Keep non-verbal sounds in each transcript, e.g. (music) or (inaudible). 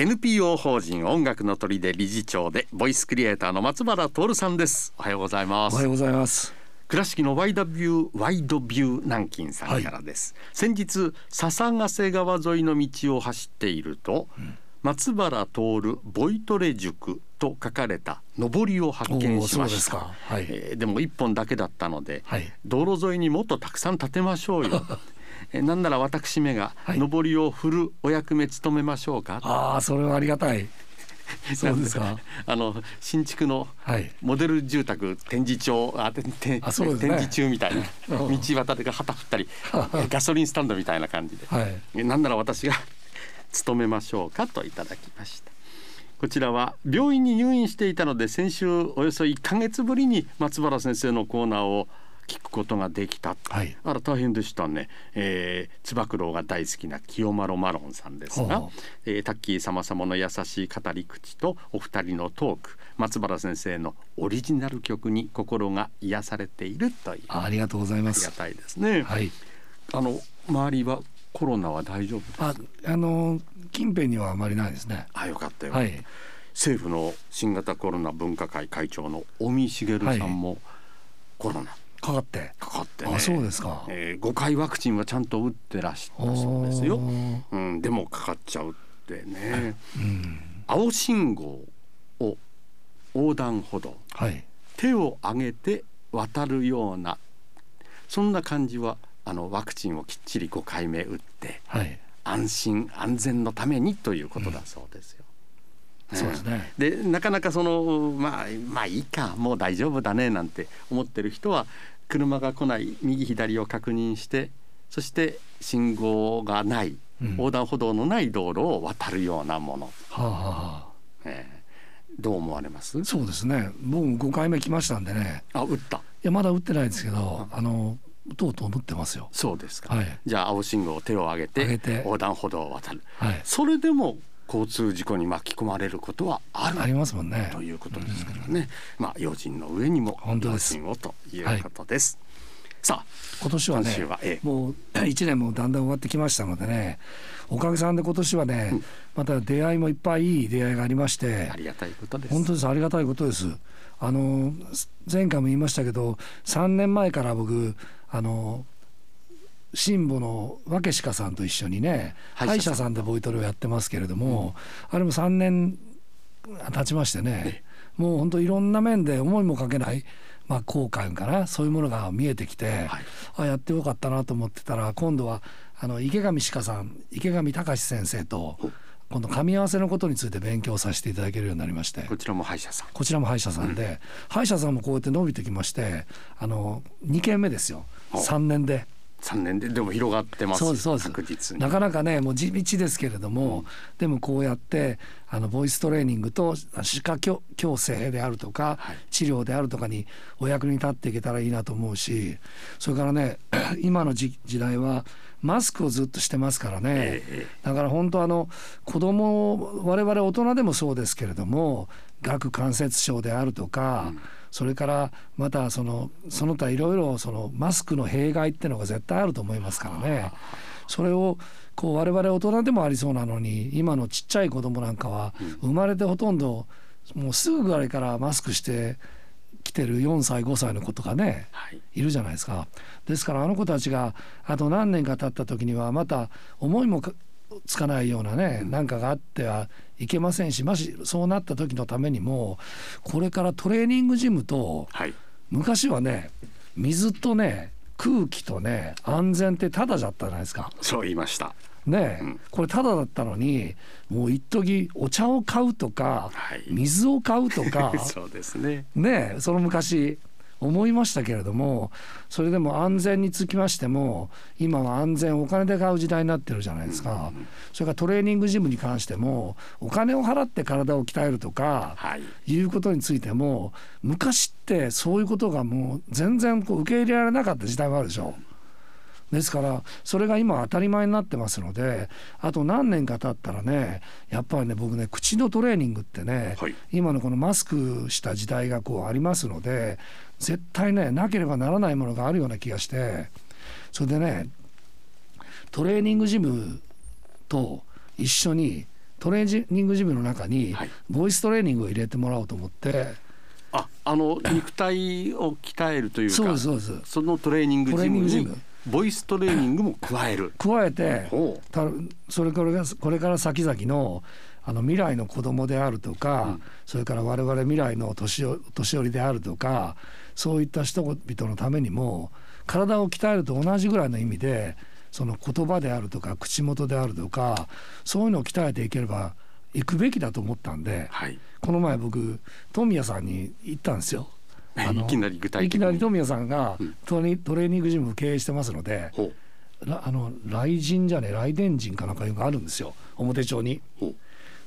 NPO 法人音楽の鳥で理事長でボイスクリエイターの松原徹さんです。おはようございます。おはようございます。倉敷のワイドビューワイドビュー南京さんからです、はい、先日笹ヶ瀬川沿いの道を走っていると、うん、松原徹ボイトレ塾と書かれた上りを発見しました、はい、えー、でも一本だけだったので、はい、道路沿いにもっとたくさん建てましょうよ (laughs) えなんなら私めが上りを振るお役目務めましょうか、はい、ああそれはありがたい。(laughs) そうですか？あの新築のモデル住宅展示場あてて、ね、展示中みたいな道端で旗振ったり (laughs) ガソリンスタンドみたいな感じで、はい、なんなら私が (laughs) 勤めましょうかといただきました。こちらは病院に入院していたので先週およそ1か月ぶりに松原先生のコーナーを聞くことができた、はい、あら大変でしたね、えー、つば九郎が大好きな清丸マロンさんですが、えー、タッキー様様の優しい語り口とお二人のトーク松原先生のオリジナル曲に心が癒されているという。ありがとうございます。ありがたいですね、はい、あの周りはコロナは大丈夫ああの近辺にはあまりないですね。あよかったよ、はい、政府の新型コロナ分科会会長の尾身茂さんもコロナ、はいかかって。かかって、ね、あそうですか、えー、5回ワクチンはちゃんと打ってらしたそうですよ、うん、でもかかっちゃうってね、うん、青信号を横断歩道、はい、手を上げて渡るようなそんな感じはあのワクチンをきっちり5回目打って、はい、安心安全のためにということだそうですよ。そうですね、でなかなかそのまあまあいいかもう大丈夫だねなんて思ってる人は車が来ない右左を確認してそして信号がない、うん、横断歩道のない道路を渡るようなもの。はあはあえー、どう思われます？そうですね。僕5回目来ましたんでね。あ打った。いやまだ打ってないですけど、あのとうとう打ってますよ。そうですか、はい、じゃあ青信号手を上げて。横断歩道を渡る、はい、それでも交通事故に巻き込まれることはあるありますもんね。ということですからね、うん、まあ用心の上にも用心をということです。さあ今年はねは、ええ、もう1年もだんだん終わってきましたのでねおかげさんで今年はね、うん、また出会いもいっぱいいい出会いがありましてありがたいことです。本当です。ありがたいことです。あの前回も言いましたけど3年前から僕あの新保の若鹿さんと一緒にね歯医者さん。でボイトレをやってますけれども、うん、あれも3年経ちましてねもう本当いろんな面で思いもかけない、まあ、後悔かなそういうものが見えてきて、はい、あやってよかったなと思ってたら今度はあの池上鹿さん池上隆先生と。今度噛み合わせのことについて勉強させていただけるようになりまして。こちらも歯医者さん。こちらも歯医者さんで、うん、歯医者さんもこうやって伸びてきましてあの2件目ですよ。3年で。3年ででも広がってます。そうです確実に。なかなかねもう地道ですけれども、うん、でもこうやってあのボイストレーニングと歯科矯正であるとか、はい、治療であるとかにお役に立っていけたらいいなと思うしそれからね (clears throat) 今の時代はマスクをずっとしてますからね、えー、だから本当あの子供我々大人でもそうですけれども顎関節症であるとか、うんそれからまたそのその他いろいろそのマスクの弊害っていうのが絶対あると思いますからねそれをこう我々大人でもありそうなのに今のちっちゃい子供なんかは生まれてほとんどもうすぐぐらいからマスクして来てる4歳5歳の子とかね、はい、いるじゃないですか。ですからあの子たちがあと何年か経った時にはまた思いもつかないようなね何かがあってはいけませんしもしそうなった時のためにもこれからトレーニングジムと、はい、昔はね水とね空気とね安全ってただじゃったじゃないですか。そう言いました。ね、うん、これただだったのにもう一時お茶を買うとか、はい、水を買うとか (laughs) そうですね。ねその昔思いましたけれどもそれでも安全につきましても今は安全お金で買う時代になってるじゃないですか、それからトレーニングジムに関してもお金を払って体を鍛えるとか、はい、いうことについても昔ってそういうことがもう全然こう受け入れられなかった時代もあるでしょ。ですからそれが今当たり前になってますのであと何年か経ったらねやっぱりね僕ね口のトレーニングってね、はい、今のこのマスクした時代がこうありますので絶対ねなければならないものがあるような気がしてそれでねトレーニングジムと一緒にトレーニングジムの中にボイストレーニングを入れてもらおうと思って。ああの肉体を鍛えるというかそうですそうです。そのトレーニングジムにボイストレーニングも加える。加えてたそれからこれから先々のあの未来の子供であるとか、うん、それから我々未来の年年寄りであるとかそういった人々のためにも体を鍛えると同じぐらいの意味でその言葉であるとか口元であるとかそういうのを鍛えていければ行くべきだと思ったんで、はい、この前僕富谷さんに行ったんですよ。あのいきなり具体的いきなり富谷さんがトレ,、トレーニングジム経営してますので、う。ん、あの雷神じゃね雷電神かなんかいうのがあるんですよ。表町に。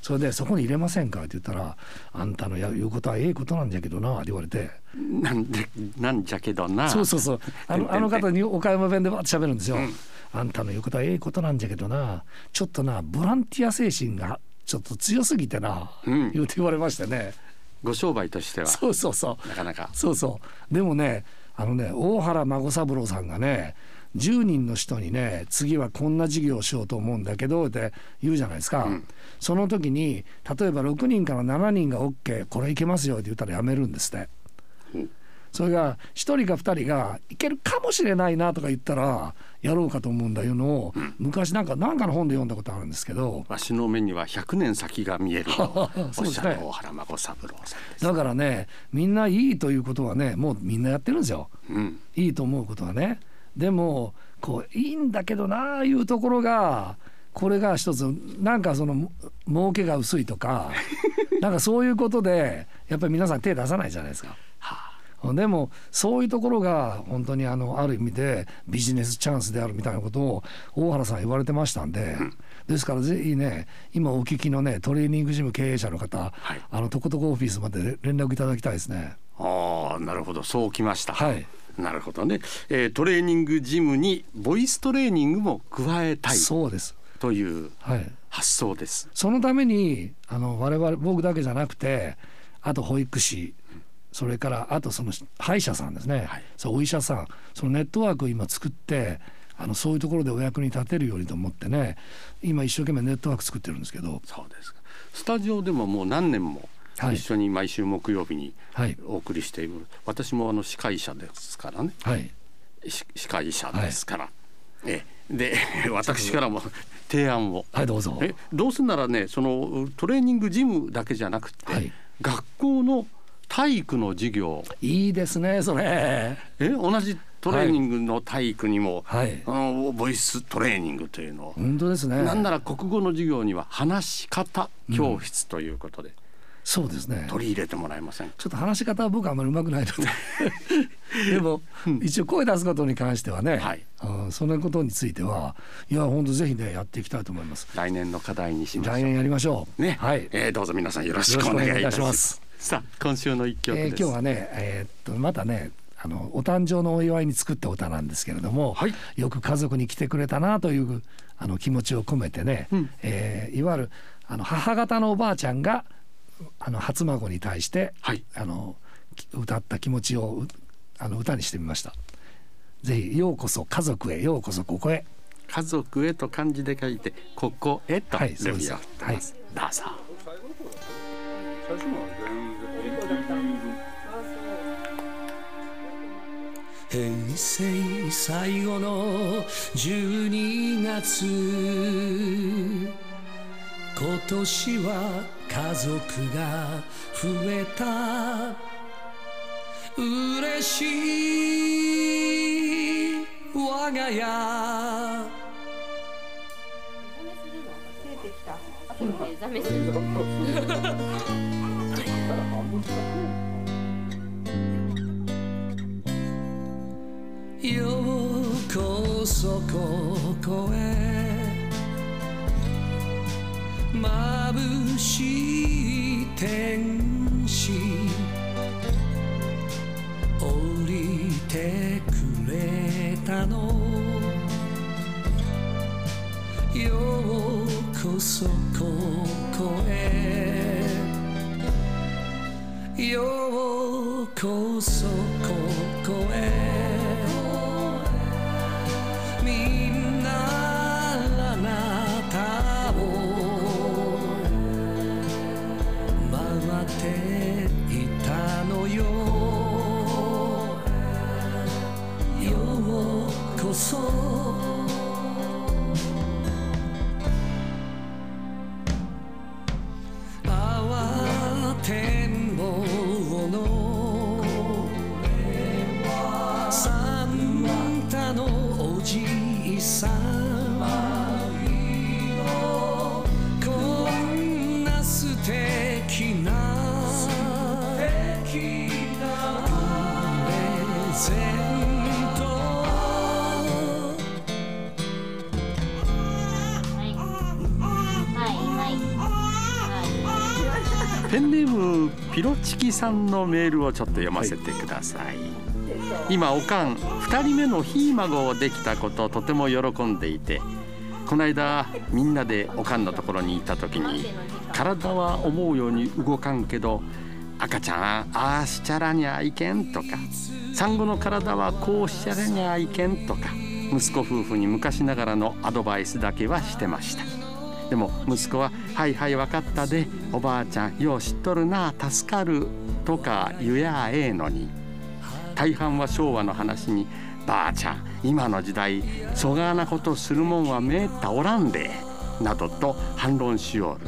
それでそこに入れませんかって言ったら「あんたの言うことはええことなんじゃけどな」って言われて「なんでなんじゃけどな」そうそうそう。あのあの方に岡山弁でわって喋るんですよ。うん。あんたの言うことはええことなんじゃけどな。ちょっとなボランティア精神がちょっと強すぎてな、うん、言うて言われましてねご商売としては。そうそうそう。なかなか。そうそう。でもねあのね大原孫三郎さんがね10人の人にね次はこんな事業をしようと思うんだけどって言うじゃないですか、うん、その時に例えば6人から7人が OK これいけますよって言ったらやめるんですって。う。んそれが1人か2人がいけるかもしれないなとか言ったらやろうかと思うんだいうのを、うん、昔なんか何かの本で読んだことあるんですけど。わしの目には100年先が見えると (laughs) おっしゃる大原孫三郎さんです、だからねみんないいということはねもうみんなやってるんですよ、うん、いいと思うことはね。でもこういいんだけどなあいうところがこれが一つなんかその儲けが薄いとか (laughs) なんかそういうことでやっぱり皆さん手出さないじゃないですか。でもそういうところが本当にあのある意味でビジネスチャンスであるみたいなことを大原さん言われてましたんで、ですからぜひね今お聞きのねトレーニングジム経営者の方、はい、あのとことこオフィスまで連絡いただきたいですね。ああなるほど。そうきました。はい。なるほどね、えー、トレーニングジムにボイストレーニングも加えたい。そうです。という発想です、はい、そのためにあの我々僕だけじゃなくてあと保育士それからあとその歯医者さんですね、はい、そうお医者さん。そのネットワークを今作ってあのそういうところでお役に立てるようにと思ってね。今一生懸命ネットワーク作ってるんですけど。そうですか。スタジオでももう何年も一緒に毎週木曜日にお送りしている、はい、私もあの歯科医者ですからね、はい、歯科医者ですから、はい、えで (laughs) 私からも提案を、はい、どうぞ。えどうすんならねそのトレーニングジムだけじゃなくて、はい、学校の体育の授業。いいですねそれ。え同じトレーニングの体育にも、はい、あのボイストレーニングというのを。本当ですね。なんなら国語の授業には話し方教室ということで、うん、そうですね。取り入れてもらえませんちょっと話し方は僕はあんまりうまくないので。(laughs) でも、うん、一応声出すことに関してはね、はい、あそのことについてはいや本当ぜひねやっていきたいと思います。来年の課題にしましょう。来年やりましょう。ね。はい、えー、どうぞ皆さんよろしくお願いいたしますさあ今週の一曲えー、今日はねえー、っとまたねあのお誕生のお祝いに作った歌なんですけれども、はい、よく家族に来てくれたなというあの気持ちを込めてね、うん、えー、いわゆるあの母方のおばあちゃんがあの初孫に対して、はい、あの歌った気持ちをあの歌にしてみました。ぜひようこそ家族へようこそここへ。家族へと漢字で書いてここへとはいそうです。はい、どうぞ。最初のは全然平成最後の12月今年は家族が増えた嬉しい我が家。ザメするの (laughs) ようこそここへ眩しい天使降りてくれたの。ようこそここへようこそここへ。ペンネームピロチキさんのメールをちょっと読ませてください、はい、今おかん2人目のひい孫をできたこととても喜んでいてこの間みんなでおかんのところに行った時に体は思うように動かんけど赤ちゃんああしちゃらにゃいけんとか。産後の体はこうしちゃらにゃいけんとか。息子夫婦に昔ながらのアドバイスだけはしてました。でも息子は「はいはい分かったで。おばあちゃんよう知っとるな助かる」とか言やええのに。大半は昭和の話に「ばあちゃん今の時代そがなことするもんはめったおらんで」などと反論しよる。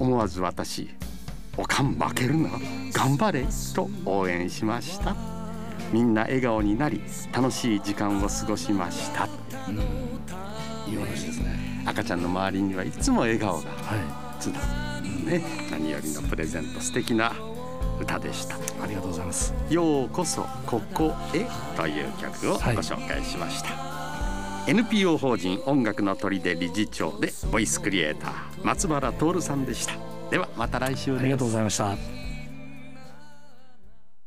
思わず私おかん負けるな。頑張れ。と応援しました。みんな笑顔になり楽しい時間を過ごしました、うん、いい話ですね。赤ちゃんの周りにはいつも笑顔がはい、ね。何よりのプレゼント素敵な歌でした。ありがとうございます。ようこそここへという曲をご紹介しました、はい、NPO 法人音楽の砦理事長でボイスクリエイター松原徹さんでしたではまた来週ありがとうございました。